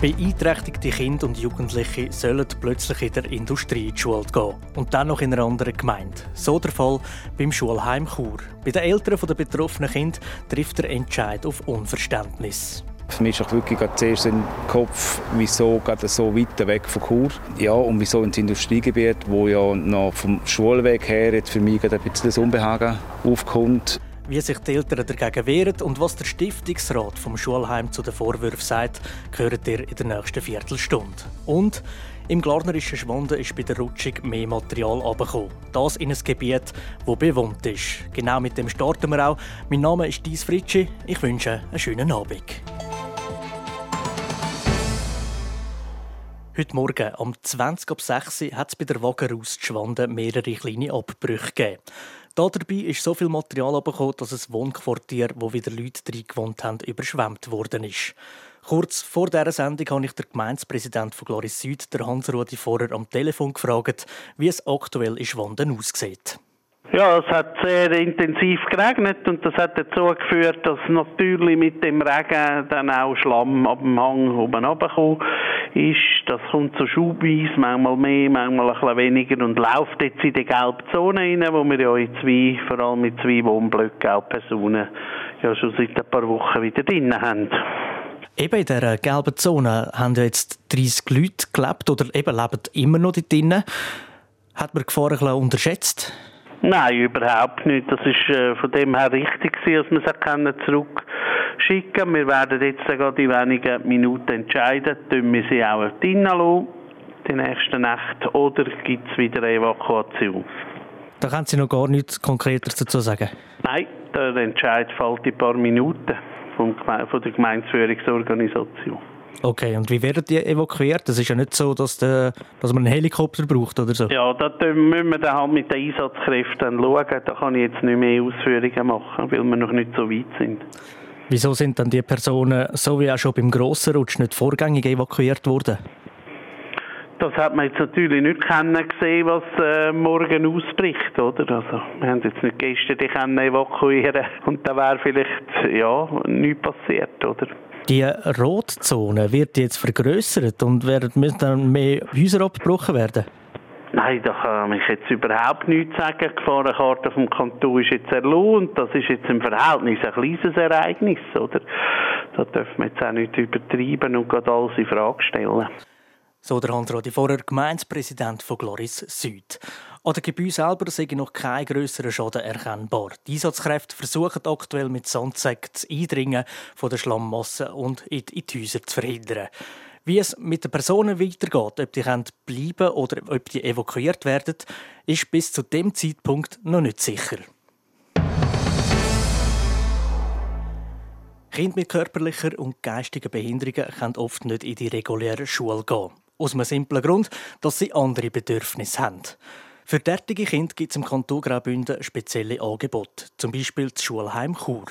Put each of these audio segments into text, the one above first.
Beeinträchtigte Kinder und Jugendliche sollen plötzlich in der Industrie in die Schule gehen. Und dann noch in einer anderen Gemeinde. So der Fall beim Schulheim Chur. Bei den Eltern der betroffenen Kinder trifft der Entscheid auf Unverständnis. Für mich ist wirklich zuerst den Kopf, wieso geht es so weit weg von Chur? Ja, und wieso ins Industriegebiet, wo ja noch vom Schulweg her jetzt für mich ein bisschen das Unbehagen aufkommt wie sich die Eltern dagegen wehren und was der Stiftungsrat vom Schulheim zu den Vorwürfen sagt, hört ihr in der nächsten Viertelstunde. Und im Glarnerischen Schwanden ist bei der Rutschung mehr Material abgekommen. Das in ein Gebiet, das bewohnt ist. Genau mit dem starten wir auch. Mein Name ist Dies Fritschi. Ich wünsche einen schönen Abend. Heute Morgen um 20 ab 6 Uhr hat es bei der Wagenraus Schwanden mehrere kleine Abbrüche gegeben. Dabei ist so viel Material abgekommen, dass ein Wohnquartier, wo wieder Leute drin gewohnt haben, überschwemmt worden ist. Kurz vor dieser Sendung habe ich den Gemeindepräsident von Gloris Süd, der Hans-Rudi Vorer, am Telefon gefragt, wie es aktuell in Schwanden aussieht. Ja, es hat sehr intensiv geregnet und das hat dazu geführt, dass natürlich mit dem Regen dann auch Schlamm ab dem Hang oben runtergekommen ist. Das kommt so schubweise, manchmal mehr, manchmal ein bisschen weniger und läuft jetzt in die gelbe Zone rein, wo wir ja in zwei, vor allem mit zwei Wohnblöcken auch Personen ja schon seit ein paar Wochen wieder drin haben. Eben in dieser gelben Zone haben ja jetzt 30 Leute gelebt oder eben leben immer noch dort drin. Hat man die Gefahr ein bisschen unterschätzt? Nein, überhaupt nicht. Das ist äh, von dem her richtig gewesen, dass wir sie können zurückschicken Wir werden jetzt gerade in wenigen Minuten entscheiden, tun wir sie auch drinnen lassen, die nächste Nacht, oder gibt es wieder eine Evakuation. Da können Sie noch gar nichts Konkreter dazu sagen? Nein, der Entscheid fällt in ein paar Minuten von der Gemeindeführungsorganisation. Okay, und wie werden die evakuiert? Das ist ja nicht so, dass, der, dass man einen Helikopter braucht oder so. Ja, da müssen wir dann halt mit den Einsatzkräften schauen. Da kann ich jetzt nicht mehr Ausführungen machen, weil wir noch nicht so weit sind. Wieso sind dann die Personen, so wie auch schon beim grossen Rutsch, nicht vorgängig evakuiert worden? Das hat man jetzt natürlich nicht gesehen, was äh, morgen ausbricht, oder? Also, wir haben jetzt nicht gestern die können evakuieren und da wäre vielleicht, ja, nichts passiert, oder? Die Rotzone wird jetzt vergrößert und werden müssen dann mehr Häuser abgebrochen werden? Nein, da kann ich jetzt überhaupt nichts sagen. Die Gefahrenkarte vom Kanton ist jetzt und das ist jetzt im Verhältnis ein kleines Ereignis, oder? Da dürfen wir jetzt auch nicht übertreiben und gerade alles in Frage stellen. So der Hans-Rodi Vorer, Gemeindepräsident von Gloris Süd. An den Gebäuden selber sei noch kein grösserer Schaden erkennbar. Die Einsatzkräfte versuchen aktuell mit Sandsäcken das Eindringen von der Schlammmasse und in die Häuser zu verhindern. Wie es mit den Personen weitergeht, ob die bleiben oder ob die evakuiert werden, ist bis zu dem Zeitpunkt noch nicht sicher. Kinder mit körperlicher und geistiger Behinderungen können oft nicht in die reguläre Schule gehen. Aus einem simplen Grund, dass sie andere Bedürfnisse haben. Für derartige Kinder gibt es im Kanton Graubünden spezielle Angebote, zum Beispiel das Schulheim Chur.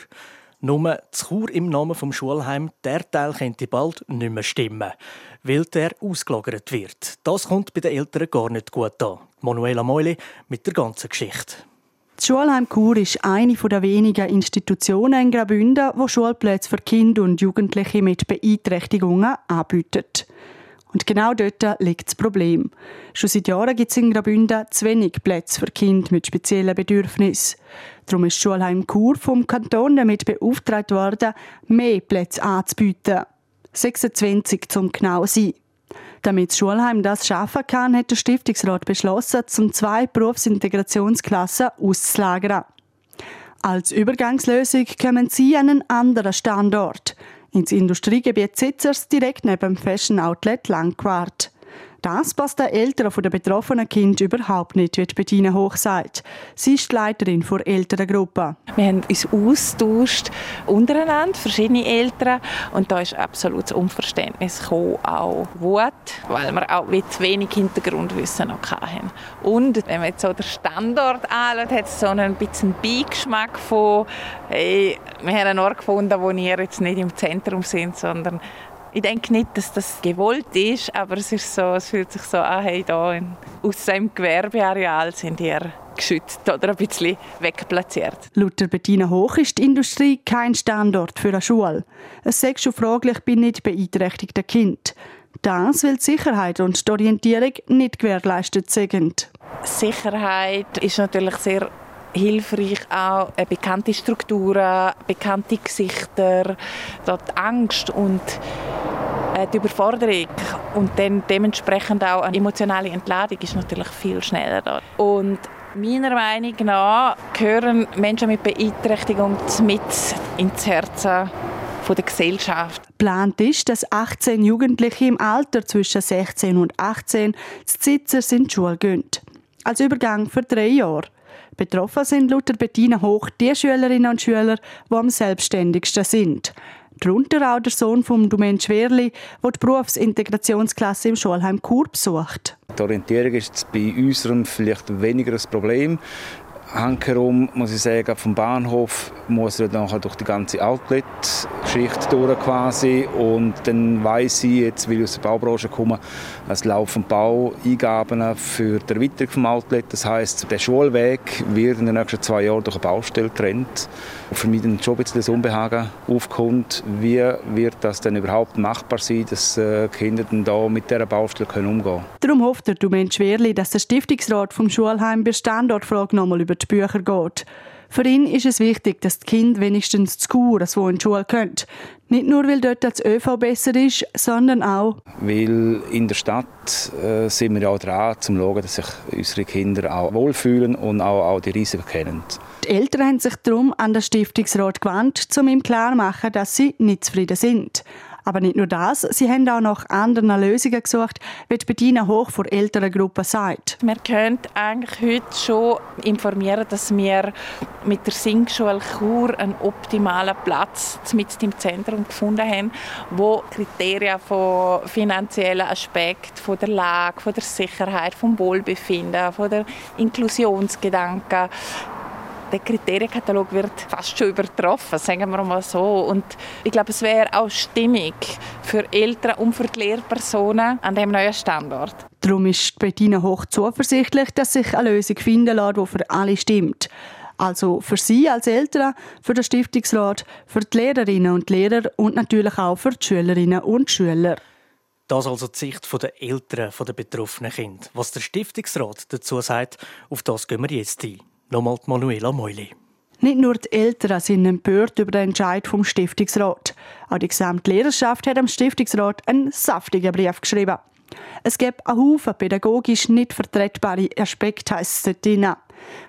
Nur das Chur im Namen vom Schulheim, der Teil könnte bald nicht mehr stimmen, weil der ausgelagert wird. Das kommt bei den Eltern gar nicht gut an. Manuela Meuli mit der ganzen Geschichte. Das Schulheim Chur ist eine der wenigen Institutionen in Graubünden, die Schulplätze für Kinder und Jugendliche mit Beeinträchtigungen anbietet. Und genau dort liegt das Problem. Schon seit Jahren gibt es in Graubünden zu wenig Plätze für Kinder mit speziellen Bedürfnissen. Darum ist Schulheim Chur vom Kanton damit beauftragt worden, mehr Plätze anzubieten. 26 zum genau sein. Damit das Schulheim das schaffen kann, hat der Stiftungsrat beschlossen, zum zwei Berufsintegrationsklassen auszulagern. Als Übergangslösung kommen sie an einen anderen Standort ins Industriegebiet Sitzers direkt neben dem Fashion Outlet Langquart. Das passt den Eltern der betroffenen Kinder überhaupt nicht, wie Bettina Hoch sagt. Sie ist die Leiterin der Elterngruppe. Wir haben uns austauscht untereinander, verschiedene Eltern, und da ist absolutes Unverständnis gekommen, auch Wut, weil wir auch zu wenig Hintergrundwissen noch hatten. Und wenn man jetzt so den Standort anschaut, hat es so einen bisschen Beigeschmack von, hey, wir haben einen Ort gefunden, wo ihr jetzt nicht im Zentrum sind, sondern ich denke nicht, dass das gewollt ist, aber es, ist so, es fühlt sich so an, hey, da in, aus dem Gewerbeareal sind ihr geschützt oder ein bisschen wegplatziert. Laut Bettina Hoch ist die Industrie kein Standort für eine Schule. Es sei schon fraglich bei nicht beeinträchtigten Kindern. Das, weil die Sicherheit und die Orientierung nicht gewährleistet sind. Sicherheit ist natürlich sehr hilfreich auch bekannte Strukturen, bekannte Gesichter, die Angst und äh, die Überforderung und dann dementsprechend auch eine emotionale Entladung ist natürlich viel schneller da. Und meiner Meinung nach gehören Menschen mit Beeinträchtigung mit ins Herz der Gesellschaft. Geplant ist, dass 18 Jugendliche im Alter zwischen 16 und 18 zu Zitzers in die Schule gehen. Als Übergang für drei Jahre. Betroffen sind laut Bettina Hoch die Schülerinnen und Schüler, die am selbstständigsten sind. Darunter auch der Sohn von Domain Schwerli, der die Berufsintegrationsklasse im Schulheim Chur besucht. Die Orientierung ist bei unserem vielleicht weniger ein Problem. Hankerum muss ich sagen, vom Bahnhof muss er nachher durch die ganze Outlet-Geschichte durch quasi und dann weiß ich jetzt, weil ich aus der Baubranche komme, es laufen Baueingaben für die Erweiterung vom Outlet. Das heißt, der Schulweg wird in den nächsten zwei Jahren durch eine Baustelle getrennt. Für mich dann schon ein bisschen das Unbehagen aufkommt, wie wird das denn überhaupt machbar sein, dass äh, Kinder dann da mit dieser Baustelle umgehen können. Darum hofft der Domain Schwerli, dass der Stiftungsrat vom Schulheim bei Standortfrage nochmal über die Bücher geht. Für ihn ist es wichtig, dass die Kinder wenigstens zu Kur, so in die Schule können. Nicht nur, weil dort das ÖV besser ist, sondern auch... Weil in der Stadt äh, sind wir ja auch dran, um zu schauen, dass sich unsere Kinder auch wohlfühlen und auch, auch die Risiken kennen. Die Eltern haben sich darum an den Stiftungsrat gewandt, um ihm klarzumachen, dass sie nicht zufrieden sind. Aber nicht nur das, sie haben auch nach anderen Lösungen gesucht, wie die Bettina Hoch vor älteren Gruppen sagt. Wir können eigentlich heute schon informieren, dass wir mit der Singschule Chur einen optimalen Platz mit im Zentrum gefunden haben, wo Kriterien von finanziellen Aspekten, von der Lage, von der Sicherheit, vom Wohlbefinden, von der Inklusionsgedanken der Kriterienkatalog wird fast schon übertroffen, sagen wir mal so. Und ich glaube, es wäre auch stimmig für Eltern und für die Lehrpersonen an dem neuen Standort. Darum ist Bettina hoch zuversichtlich, dass sich eine Lösung finden lässt, die für alle stimmt. Also für Sie als Eltern, für den Stiftungsrat, für die Lehrerinnen und Lehrer und natürlich auch für die Schülerinnen und Schüler. Das also die Sicht der Eltern der betroffenen Kinder. Was der Stiftungsrat dazu sagt, auf das gehen wir jetzt ein. Nochmal die Manuela Meuli. Nicht nur die Eltern sind empört über den Entscheid vom Stiftungsrat. Auch die gesamte Lehrerschaft hat dem Stiftungsrat einen saftigen Brief geschrieben. Es gibt einen Haufen pädagogisch nicht vertretbare Aspekte, heisst es dort.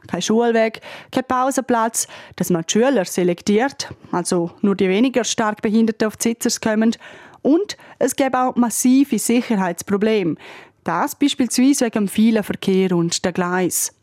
Kein Schulweg, kein Pausenplatz, dass man die Schüler selektiert, also nur die weniger stark Behinderten auf die Sitzers kommen. Und es gibt auch massive Sicherheitsprobleme. Das beispielsweise wegen dem vielen Verkehr und der Gleis.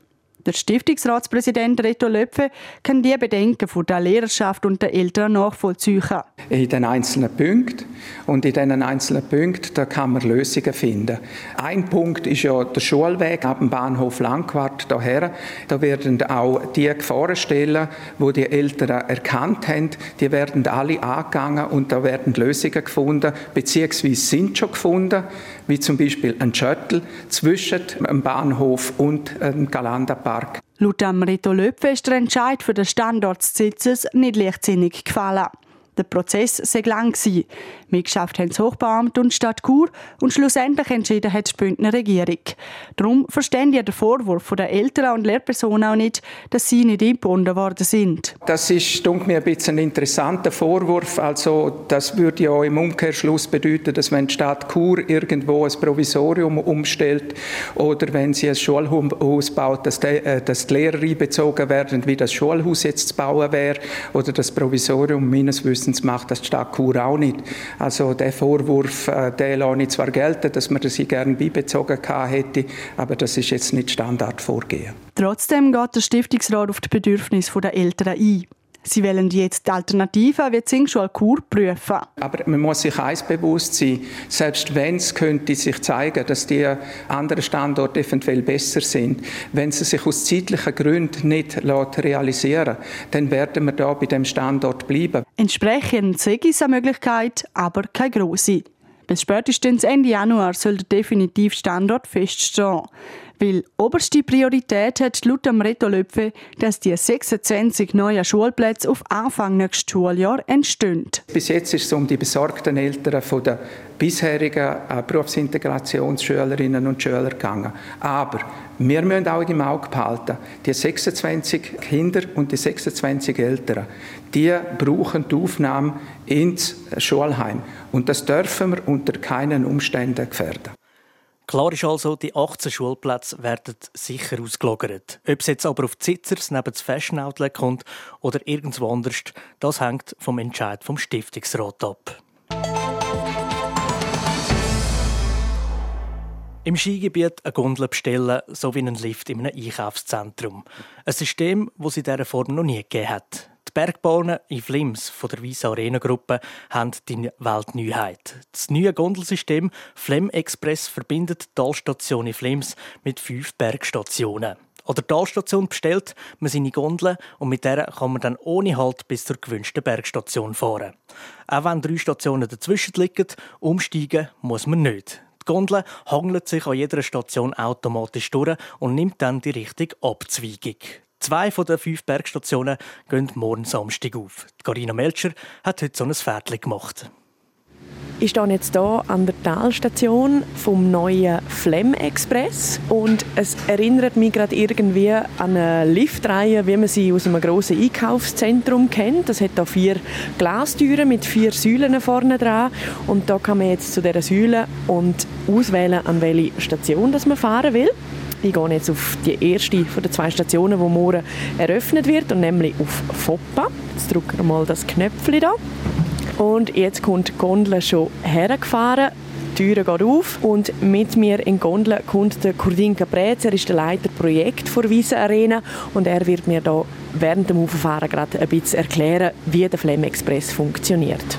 Der Stiftungsratspräsident Reto Löpfe kann die Bedenken von der Lehrerschaft und der Eltern nachvollziehen. In den einzelnen Punkten. Und in diesen einzelnen Punkten da kann man Lösungen finden. Ein Punkt ist ja der Schulweg ab dem Bahnhof Langquart daher. Da werden auch die Gefahrenstellen, wo die Eltern erkannt haben, die werden alle angegangen und da werden Lösungen gefunden, beziehungsweise sind schon gefunden, wie zum Beispiel ein Shuttle zwischen dem Bahnhof und dem Galanda-Park Park. Laut Amrito Löpfe ist der Entscheid für den Standort des Sitzes nicht leichtsinnig gefallen. Der Prozess sei lang gewesen. Mitgeschafft haben das Hochbeamt und die Stadt Chur und schlussendlich entschieden hat die Bündner Regierung. Darum verstehen die den Vorwurf der Eltern und Lehrpersonen auch nicht, dass sie nicht eingebunden worden sind. Das ist, mir, ein bisschen ein interessanter Vorwurf. Also, das würde ja im Umkehrschluss bedeuten, dass wenn die Stadt Chur irgendwo ein Provisorium umstellt oder wenn sie ein Schulhaus baut, dass die, äh, dass die Lehrer einbezogen werden, wie das Schulhaus jetzt zu bauen wäre oder das Provisorium meines Wissens Wissens macht das die Stadt Chur auch nicht. Also der Vorwurf, äh, den lasse ich zwar gelten, dass man das gerne beibezogen hätte, aber das ist jetzt nicht Standardvorgehen. Trotzdem geht der Stiftungsrat auf die Bedürfnisse der Eltern ein. Sie wollen jetzt die Alternativen wie die Singschule prüfen. Aber man muss sich eins bewusst sein, selbst wenn es könnte sich zeigen, dass die anderen Standorte eventuell besser sind, wenn sie sich aus zeitlichen Gründen nicht realisieren dann werden wir da bei dem Standort bleiben. Entsprechend sehe ich eine Möglichkeit, aber keine grosse. Bis spätestens Ende Januar soll der definitive Standort feststehen. Weil oberste Priorität hat laut dem Reto Löpfe, dass die 26 neuen Schulplätze auf Anfang nächstes Schuljahr entstehen. Bis jetzt ist es um die besorgten Eltern von der bisherigen äh, Berufsintegrationsschülerinnen und Schüler gegangen. Aber wir müssen auch im Auge behalten, die 26 Kinder und die 26 Eltern, die brauchen die Aufnahme ins Schulheim. Und das dürfen wir unter keinen Umständen gefährden. Klar ist also, die 18 Schulplätze werden sicher ausgelagert. Ob es jetzt aber auf die Sitzers neben das Fashion Outlet kommt oder irgendwo anders, das hängt vom Entscheid vom Stiftungsrat ab. Im Skigebiet eine Gondel bestellen, so wie einen Lift in einem Einkaufszentrum. Ein System, das es in dieser Form noch nie gegeben hat. Bergbahnen in Flims von der Visa Arena Gruppe haben die Weltneuheit. Das neue Gondelsystem Flem Express verbindet die Talstation in Flims mit fünf Bergstationen. An der Talstation bestellt man seine Gondel und mit der kann man dann ohne Halt bis zur gewünschten Bergstation fahren. Auch wenn drei Stationen dazwischen liegen, umsteigen muss man nicht. Die Gondel hangelt sich an jeder Station automatisch durch und nimmt dann die richtige Abzweigung. Zwei von den fünf Bergstationen gehen morgen Samstag auf. Carina Melcher hat heute so ein Pferdchen gemacht. Ich stehe jetzt hier an der Talstation vom neuen Flem Express und es erinnert mich gerade irgendwie an eine Liftreihe, wie man sie aus einem grossen Einkaufszentrum kennt. Das hat hier vier Glastüren mit vier Säulen vorne dran und da kann man jetzt zu dieser Säule und auswählen, an welche Station das man fahren will. Ich gehe jetzt auf die erste von den zwei Stationen, die morgen eröffnet wird, und nämlich auf Foppa. Jetzt drücken wir mal das Knöpfchen da. Und jetzt kommt die Gondel schon hergefahren. Die Türe geht auf und mit mir in Gondel kommt der Kurdin Caprez. Er ist der Leiter Projekt der Wiese Arena und er wird mir da während dem Auffahren gerade ein bisschen erklären, wie der Flem Express funktioniert.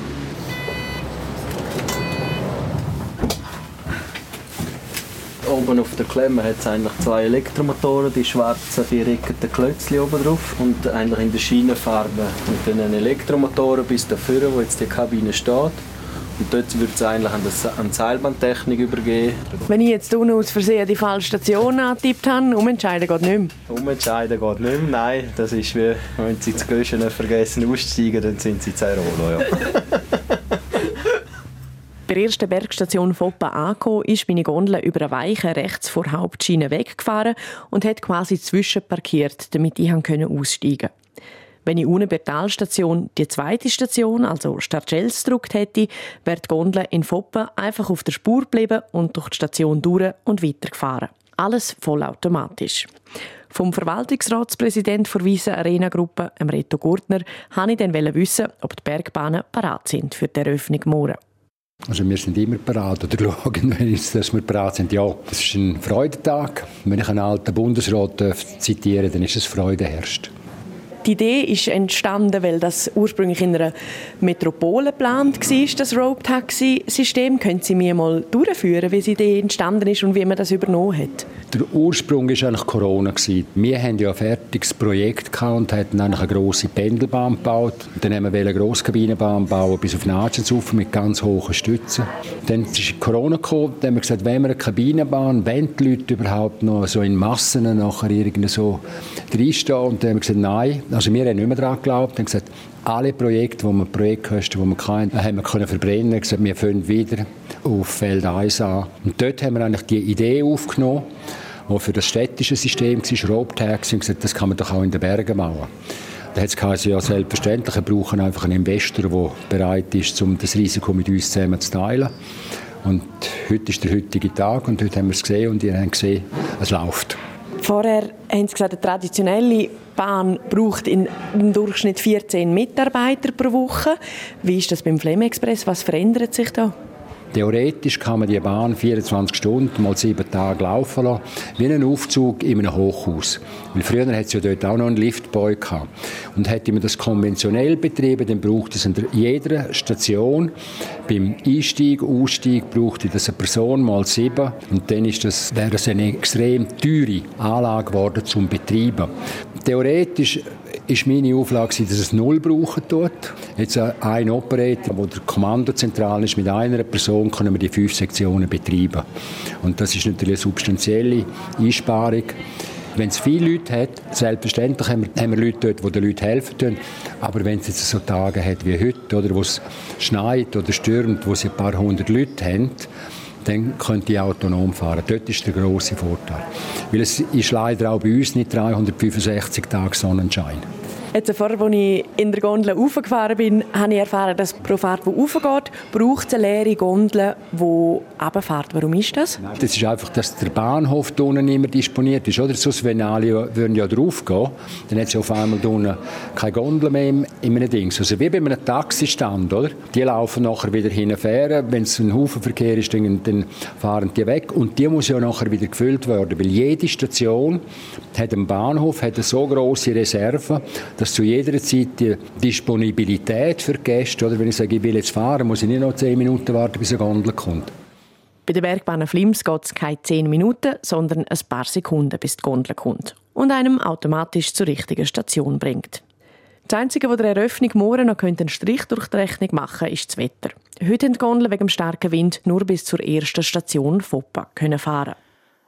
Oben auf der Klemme hat es eigentlich zwei Elektromotoren, die schwarzen viereckten Klötzchen oben drauf und eigentlich in der Schienenfarbe. Und dann Elektromotoren bis dafür, wo jetzt die Kabine steht. Und dort wird es eigentlich an, die Seilbahntechnik übergehen. Wenn ich jetzt unten aus Versehen die falsche Station angetippt habe, umentscheiden geht nicht mehr? Umentscheiden geht nicht mehr, nein. Das ist wie, wenn Sie das Göschen vergessen auszusteigen, dann sind Sie zu Rolo, ja. Bei der ersten Bergstation Foppa angekommen, ist meine Gondel über eine Weiche rechts vor der Hauptschiene weggefahren und hat quasi zwischenparkiert, damit ich aussteigen konnte. Wenn ich unten bei die zweite Station, also Starcels, gedrückt hätte, wäre die Gondel in Foppa einfach auf der Spur geblieben und durch die Station durch und weitergefahren. Alles vollautomatisch. Vom Verwaltungsratspräsident der Wiese Arena Gruppe, Reto Gurtner, wollte ich dann wissen, ob die Bergbahnen parat sind für die Eröffnung morgen. Also wir sind immer bereit oder schauen, wenn dass wir bereit sind. Ja, es ist ein Freudentag. Wenn ich einen alten Bundesrat zitiere, dann ist es Freude herrscht. Die Idee ist entstanden, weil das ursprünglich in einer Metropole geplant war, das Rope-Taxi-System. Können Sie mir mal durchführen, wie sie entstanden ist und wie man das übernommen hat? Der Ursprung war eigentlich Corona. Wir hatten ja ein fertiges Projekt und hatten eine grosse Pendelbahn gebaut. Dann haben wir eine Grosskabinenbahn bauen bis auf Natschenshof mit ganz hohen Stützen. Dann ist Corona gekommen, dann haben wir gesagt, wenn wir eine Kabinenbahn, wenn die Leute überhaupt noch so in Massen nachher irgendwie so reinstehen. Und dann haben wir gesagt, nein, also wir haben nicht mehr daran geglaubt. Haben gesagt, alle Projekte, wo wir Projektkosten, die wir kannten, haben wir können verbrennen. Wir gesagt, wir fangen wieder auf Feld 1 an. Und dort haben wir eigentlich die Idee aufgenommen, die für das städtische System war, Rope-Taxi, und gesagt, das kann man doch auch in den Bergen machen. Da hat es geheißen, ja selbstverständlich, wir brauchen einfach einen Investor, der bereit ist, um das Risiko mit uns zusammen zu teilen. Und heute ist der heutige Tag und heute haben wir es gesehen und ihr habt gesehen, es läuft. Vorher haben Sie gesagt, eine traditionelle Bahn braucht im Durchschnitt 14 Mitarbeiter pro Woche. Wie ist das beim Flem Express? Was verändert sich da? Theoretisch kann man die Bahn 24 Stunden mal sieben Tage laufen lassen, wie ein Aufzug in einem Hochhaus. Weil früher hat es ja dort auch noch einen Liftboy gehabt. Und hätte man das konventionell betrieben, dann braucht es an jeder Station beim Einstieg, Ausstieg brauchte das eine Person mal sieben und dann ist das, wäre das eine extrem teure Anlage geworden zum Betreiben. Theoretisch ist meine Auflage, dass es null brauchen tut. Jetzt ein Operator, wo der Kommandozentral ist, mit einer Person können wir die fünf Sektionen betreiben. Und das ist natürlich eine substanzielle Einsparung. Wenn es viele Leute hat, selbstverständlich haben wir, haben wir Leute dort, die den Leuten helfen können. Aber wenn es jetzt so Tage hat wie heute, oder wo es schneit oder stürmt, wo sie ein paar hundert Leute haben, dann können die autonom fahren. Dort ist der große Vorteil. Weil es ist leider auch bei uns nicht 365 Tage Sonnenschein. Jetzt vorher, als ich in der Gondel raufgefahren bin, habe ich erfahren, dass pro Fahrt, die raufgeht, braucht eine leere Gondel, die runterfährt. Warum ist das? Das ist einfach, dass der Bahnhof da unten immer disponiert ist. Oder? Sonst, wenn alle würden ja draufgehen, dann hat es auf einmal unten keine Gondel mehr in einem Ding. Also wie bei einem Taxistand. Oder? Die laufen nachher wieder hinfahren. Wenn es ein Haufenverkehr ist, dann, dann fahren die weg. Und die muss ja nachher wieder gefüllt werden. Weil jede Station hat einen Bahnhof, hat eine so grosse Reserve, dass zu jeder Zeit die Disponibilität für Gäste, oder wenn ich sage, ich will jetzt fahren, muss ich nicht noch zehn Minuten warten, bis eine Gondel kommt. Bei der Bergbahn Flims geht es keine zehn Minuten, sondern ein paar Sekunden, bis die Gondel kommt und einem automatisch zur richtigen Station bringt. Das Einzige, was der Eröffnung morgen noch einen Strich durch die Rechnung machen könnte, ist das Wetter. Heute haben die Gondel wegen dem starken Wind nur bis zur ersten Station Foppa fahren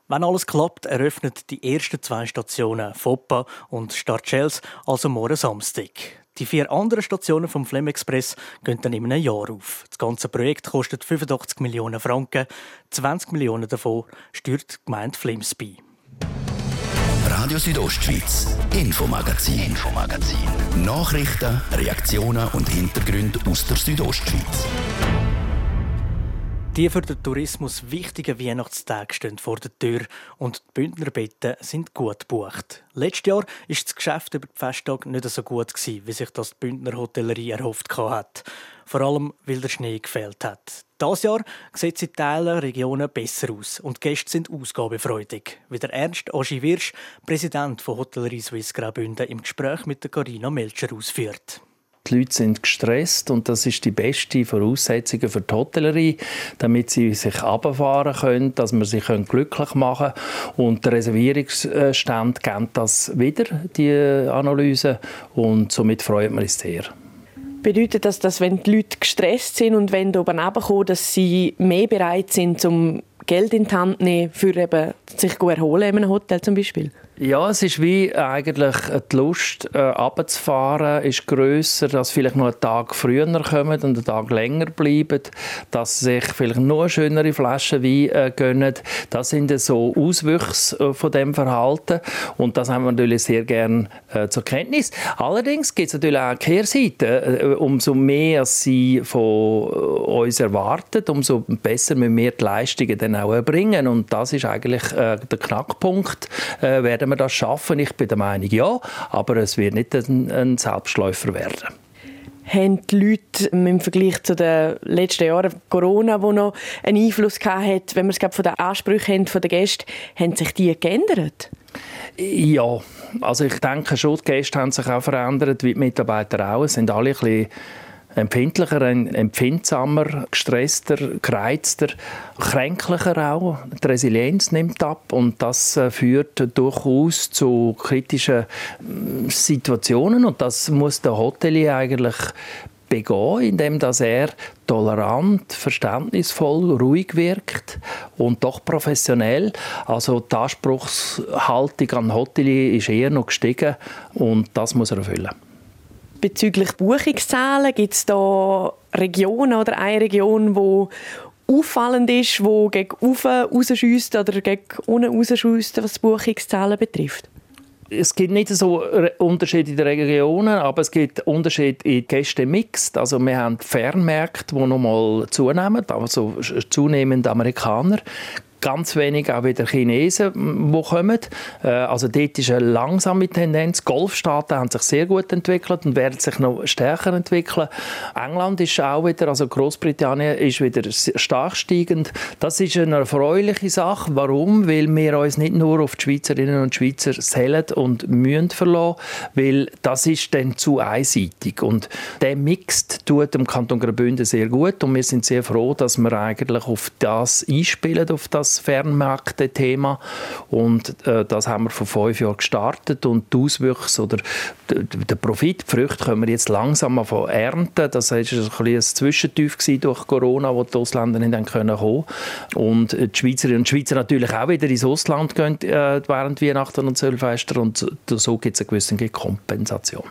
wenn alles klappt, eröffnet die ersten zwei Stationen Foppa und Starchels also morgen Samstag. Die vier anderen Stationen vom Flem Express gehen dann in einem Jahr auf. Das ganze Projekt kostet 85 Millionen Franken. 20 Millionen davon steuert die Gemeinde Flems bei. Radio Südostschweiz, Infomagazin, Infomagazin. Nachrichten, Reaktionen und Hintergründe aus der Südostschweiz. Die für den Tourismus wichtigen Weihnachtstage stehen vor der Tür und die Bündnerbetten sind gut gebucht. Letztes Jahr war das Geschäft über die Festtage nicht so gut, wie sich das die Bündner Hotellerie erhofft hat. Vor allem, weil der Schnee gefällt hat. Dieses Jahr sieht es in Teilen Regionen besser aus und die Gäste sind ausgabefreudig. Wie der Ernst Oschi Wirsch, Präsident von Hotellerie Swiss Graubünden, im Gespräch mit der Carina Melcher ausführt. Die Leute sind gestresst und das ist die beste Voraussetzung für die Hotellerie, damit sie sich abfahren können, dass man sie glücklich machen können. Und der Reservierungsstand kennt das wieder, die Analyse, und somit freut man sich sehr. Bedeutet das, dass wenn die Leute gestresst sind und wenn oben kommen, dass sie mehr bereit sind, zum Geld in die Hand zu nehmen, für eben sich gut erholen in einem Hotel zum Beispiel? Ja, es ist wie eigentlich die Lust, äh, runterzufahren, ist grösser, dass vielleicht noch einen Tag früher kommen und einen Tag länger bleiben, dass sich vielleicht eine schönere Flasche Wein äh, gönnen. Das sind so Auswüchse äh, von dem Verhalten und das haben wir natürlich sehr gerne äh, zur Kenntnis. Allerdings gibt es natürlich auch eine Kehrseite. Äh, umso mehr sie von äh, uns erwartet, umso besser müssen wir die Leistungen dann auch erbringen und das ist eigentlich äh, der Knackpunkt. werden werden wir das schaffen? Ich bin der Meinung, ja, aber es wird nicht ein, ein Selbstläufer werden haben die Leute im Vergleich zu den letzten Jahren Corona, wo noch einen Einfluss hat, wenn wir es von den Ansprüchen haben, der Gäste, haben sich die geändert? Ja, also ich denke schon, die Gäste haben sich auch verändert, wie die Mitarbeiter auch. Es sind alle ein bisschen empfindlicher, empfindsamer, gestresster, gereizter, kränklicher auch. Die Resilienz nimmt ab und das äh, führt durchaus zu kritischen mm, Situationen und das muss der Hotelier eigentlich begehen, indem dass er tolerant, verständnisvoll, ruhig wirkt und doch professionell. Also die Anspruchshaltung an Hotelier ist eher noch gestiegen und das muss er erfüllen. Bezüglich Buchungszahlen gibt es da Regionen oder eine Region, wo auffallend ist, wo gegen oben rausschießt oder gegen unten rausschießt, was Buchungszahlen betrifft? es gibt nicht so Unterschiede in den Regionen, aber es gibt Unterschiede in Gäste-Mix. Also wir haben Fernmärkte, die nochmal zunehmen, also zunehmend Amerikaner. Ganz wenig auch wieder Chinesen, die kommen. Äh, also dort ist eine langsame Tendenz. Golfstaaten haben sich sehr gut entwickelt und werden sich noch stärker entwickeln. England ist auch wieder, also Großbritannien ist wieder stark steigend. Das ist eine erfreuliche Sache. Warum? Weil wir uns nicht nur auf die Schweizerinnen und Schweizer zählen und mühen verlassen, weil das ist dann zu einseitig. Und der Mixed tut dem Kanton Graubünden sehr gut und wir sind sehr froh, dass wir eigentlich auf das einspielen, auf das das Fernmärkte-Thema. Und äh, das haben wir vor fünf Jahren gestartet und die Auswüchse oder der Profit, die Früchte können wir jetzt langsam mal ernten. Das war ein, ein Zwischentief durch Corona, wo die Ausländer nicht kommen können. Und die Schweizerinnen und Schweizer natürlich auch wieder ins Ausland gehen äh, während Weihnachten und Silvester und so gibt es eine gewisse Kompensation.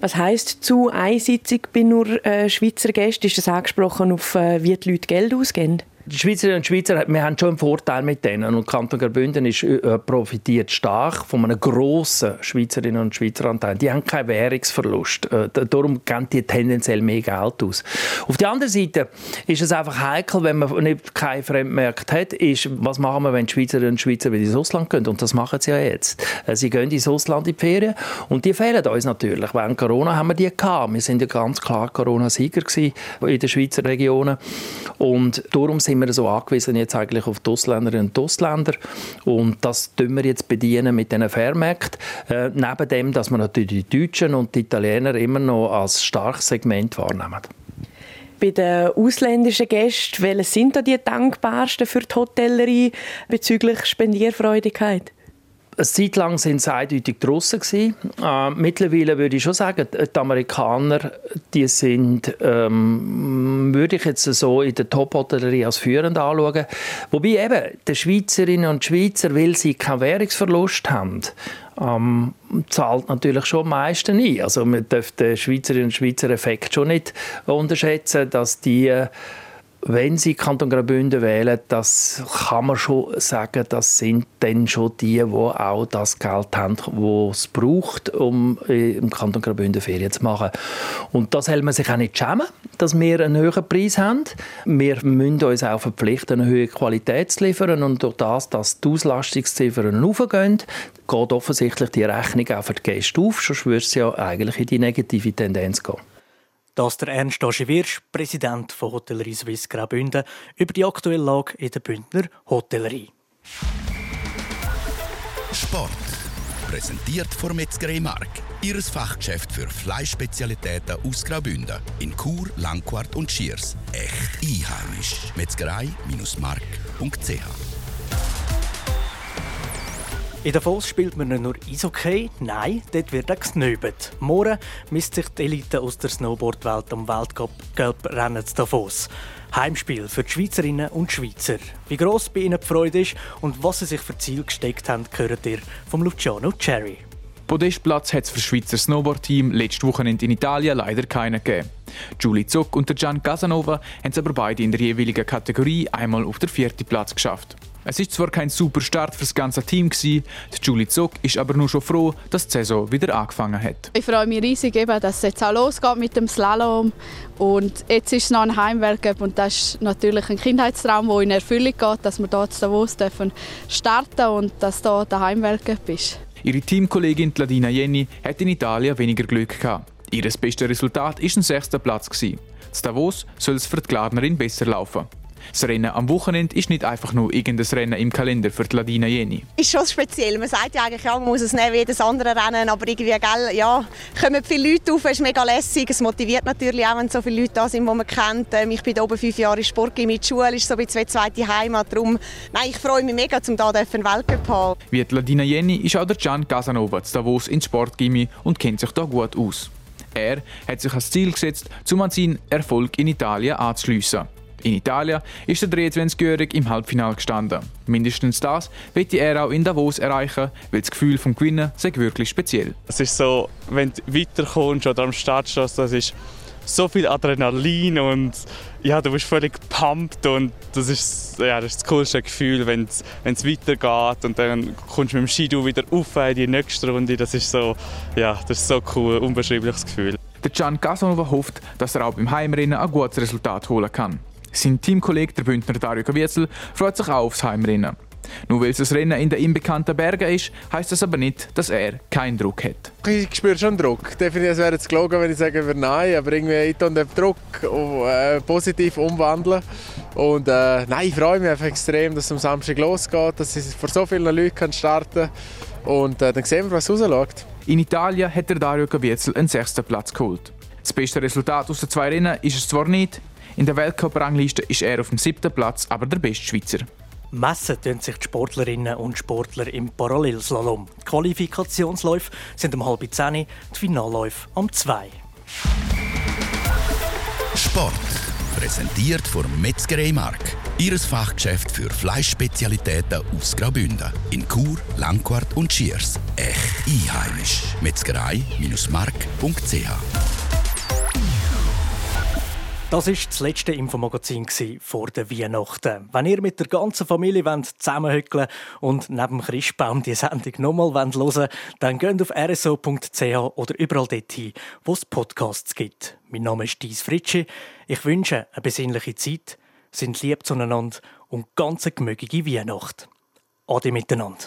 Was heißt zu einseitig bei nur äh, Schweizer Gästen? Ist das angesprochen auf, äh, wie die Leute Geld ausgeben? Die Schweizerinnen und Schweizer, wir haben schon einen Vorteil mit denen. Und Kanton Graubünden ist, äh, profitiert stark von einem grossen Schweizerinnen und Schweizer Anteil. Die haben keinen Währungsverlust. Äh, darum geben die tendenziell mehr Geld aus. Auf der anderen Seite ist es einfach heikel, wenn man nicht keinen Fremdmarkt hat, ist, was machen wir, wenn die Schweizerinnen und Schweizer wieder ins Ausland gehen? Und das machen sie ja jetzt. Äh, sie gehen ins Ausland in die Ferien und die fehlen uns natürlich. Während Corona haben wir die gehabt. Wir sind ja ganz klar Corona-Sieger in den Schweizer Regionen. Und darum sind wir so angewiesen jetzt eigentlich auf die Ausländerinnen und Ausländer. Und das tun wir jetzt bedienen mit diesen Fährmärkten. Äh, neben dem, dass wir natürlich die Deutschen und die Italiener immer noch als starkes Segment wahrnehmen. Bei den ausländischen Gästen, welche sind da die dankbarsten für die Hotellerie bezüglich Spendierfreudigkeit? Eine Zeit lang sind sie eindeutig draussen Äh, mittlerweile würde ich schon sagen, die Amerikaner, die sind, ähm, würde ich jetzt so in der Top-Hotellerie als führend anschauen. Wobei eben, die Schweizerinnen und Schweizer, weil sie keinen Währungsverlust haben, ähm, zahlt natürlich schon am meisten ein. Also man darf den Schweizerinnen und Schweizer Effekt schon nicht unterschätzen, dass die wenn Sie Kanton Graubünden wählen, das kann man schon sagen, das sind dann schon die, die auch das Geld haben, das es braucht, um im Kanton Graubünden Ferien zu machen. Und das hält man sich auch nicht schämen, dass wir einen höheren Preis haben. Wir müssen uns auch verpflichten, eine höhere Qualität zu liefern und durch das, dass die Auslastungsziffern aufgehen, geht offensichtlich die Rechnung auch für die Gäste auf, sonst würde es ja eigentlich in die negative Tendenz gehen. Das der Ernst Wirsch, Präsident von Hotellerie Suisse Graubünden, über die aktuelle Lage in der Bündner Hotellerie. Sport. Präsentiert von Metzgerei Mark. Ihres Fachgeschäft für Fleischspezialitäten aus Graubünden. In Chur, Langquart und Schiers. Echt einheimisch. Metzgerei-mark.ch in Davos spielt man nicht nur Eishockey, nein, dort wird auch gesnöbelt. Morgen misst sich die Elite aus der Snowboardwelt am Weltcup-Rennen zu Davos. Heimspiel für die Schweizerinnen und Schweizer. Wie gross bei ihnen die Freude ist und was sie sich für Ziel gesteckt haben, gehört ihr vom Luciano Cherry. Podestplatz hat es für das Schweizer Snowboard-Team letzte Wochenende in Italien leider keinen gegeben. Julie Zuck und Gian Casanova haben es aber beide in der jeweiligen Kategorie einmal auf den vierten Platz geschafft. Es ist zwar kein super Start für das ganze Team gewesen, Julie Zog ist aber nur schon froh, dass die Saison wieder angefangen hat. Ich freue mich riesig, dass es jetzt auch losgeht mit dem Slalom und jetzt ist es noch ein Heimweltcup und das ist natürlich ein Kindheitstraum, der in Erfüllung geht, dass wir dort zu Davos dürfen starten und dass da der Heimweltcup ist. Ihre Teamkollegin Ladina Jenny hat in Italien weniger Glück gehabt. Ihr bestes Resultat war ein sechster Platz. In Davos soll es für die Gladnerin besser laufen. Das Rennen am Wochenende ist nicht einfach nur irgendein Rennen im Kalender für die Ladina Jeni. Ist schon speziell. Man sagt ja eigentlich, ja, man muss es nehmen wie jedes andere Rennen, aber irgendwie, gell, ja, kommen viele Leute auf, es ist mega lässig. Es motiviert natürlich auch, wenn so viele Leute da sind, die man kennt. Ähm, ich bin oben fünf Jahre in Sport mit Schule, ist so ein bisschen zweite Heimat. Darum, nein, ich freue mich mega, um hier einen Weltcup zu haben. Wie die Ladina Jeni ist auch der Gian Casanova zu Davos ins Sportgymnasium und kennt sich da gut aus. Er hat sich als Ziel gesetzt, zum an seinen Erfolg in Italien anzuschliessen. In Italien ist der 23-Jährige im Halbfinale gestanden. Mindestens das wird er auch in Davos erreichen, weil das Gefühl vom Gewinnen sei wirklich speziell. Es ist so, wenn du weiterkommst oder am Start stehst, das ist so viel Adrenalin und ja, du bist völlig pumped und das ist, ja, das, ist das coolste Gefühl, wenn es weitergeht und dann kommst du mit dem Skidu wieder auf in die nächste Runde. Das ist so, ja, das ist so cool, unbeschreibliches Gefühl. Der Can Casanova hofft, dass er auch beim Heimrennen ein gutes Resultat holen kann. Sein Teamkollege, der Bündner Dario Kaviezel, freut sich auch aufs Heimrennen. Nur weil es ein Rennen in den unbekannten Bergen ist, heißt das aber nicht, dass er keinen Druck hat. Ich spüre schon Druck. Definitiv wäre es gelogen, wenn ich sagen würde nein, aber irgendwie ich den Druck äh, positiv umwandeln. Und äh, nein, ich freue mich einfach extrem, dass es am Samstag losgeht, dass ich vor so vielen Leuten starten kann. Und äh, dann sehen wir, was rausschaut. In Italien hat der Dario Caviezel einen sechsten Platz geholt. Das beste Resultat aus den zwei Rennen ist es zwar nicht, in der Weltcup-Rangliste ist er auf dem siebten Platz, aber der beste Schweizer. Messen tun sich die Sportlerinnen und Sportler im Parallelslalom. Die Qualifikationsläufe sind um halb zehn, die Finalläufe um zwei. Sport. Präsentiert von Metzgerei Mark. Ihres Fachgeschäft für Fleischspezialitäten aus Graubünden. In Chur, Langquart und Schiers. Echt einheimisch. Metzgerei-mark.ch das war das letzte Infomagazin vor der Weihnachten. Wenn ihr mit der ganzen Familie zusammenhückeln und neben Christbaum die Sendung nochmal hören wollt, dann geht auf rso.ch oder überall dorthin, wo es Podcasts gibt. Mein Name ist Dies Fritschi. Ich wünsche eine besinnliche Zeit, sind lieb zueinander und ganz gemögige Weihnacht. Ade miteinander.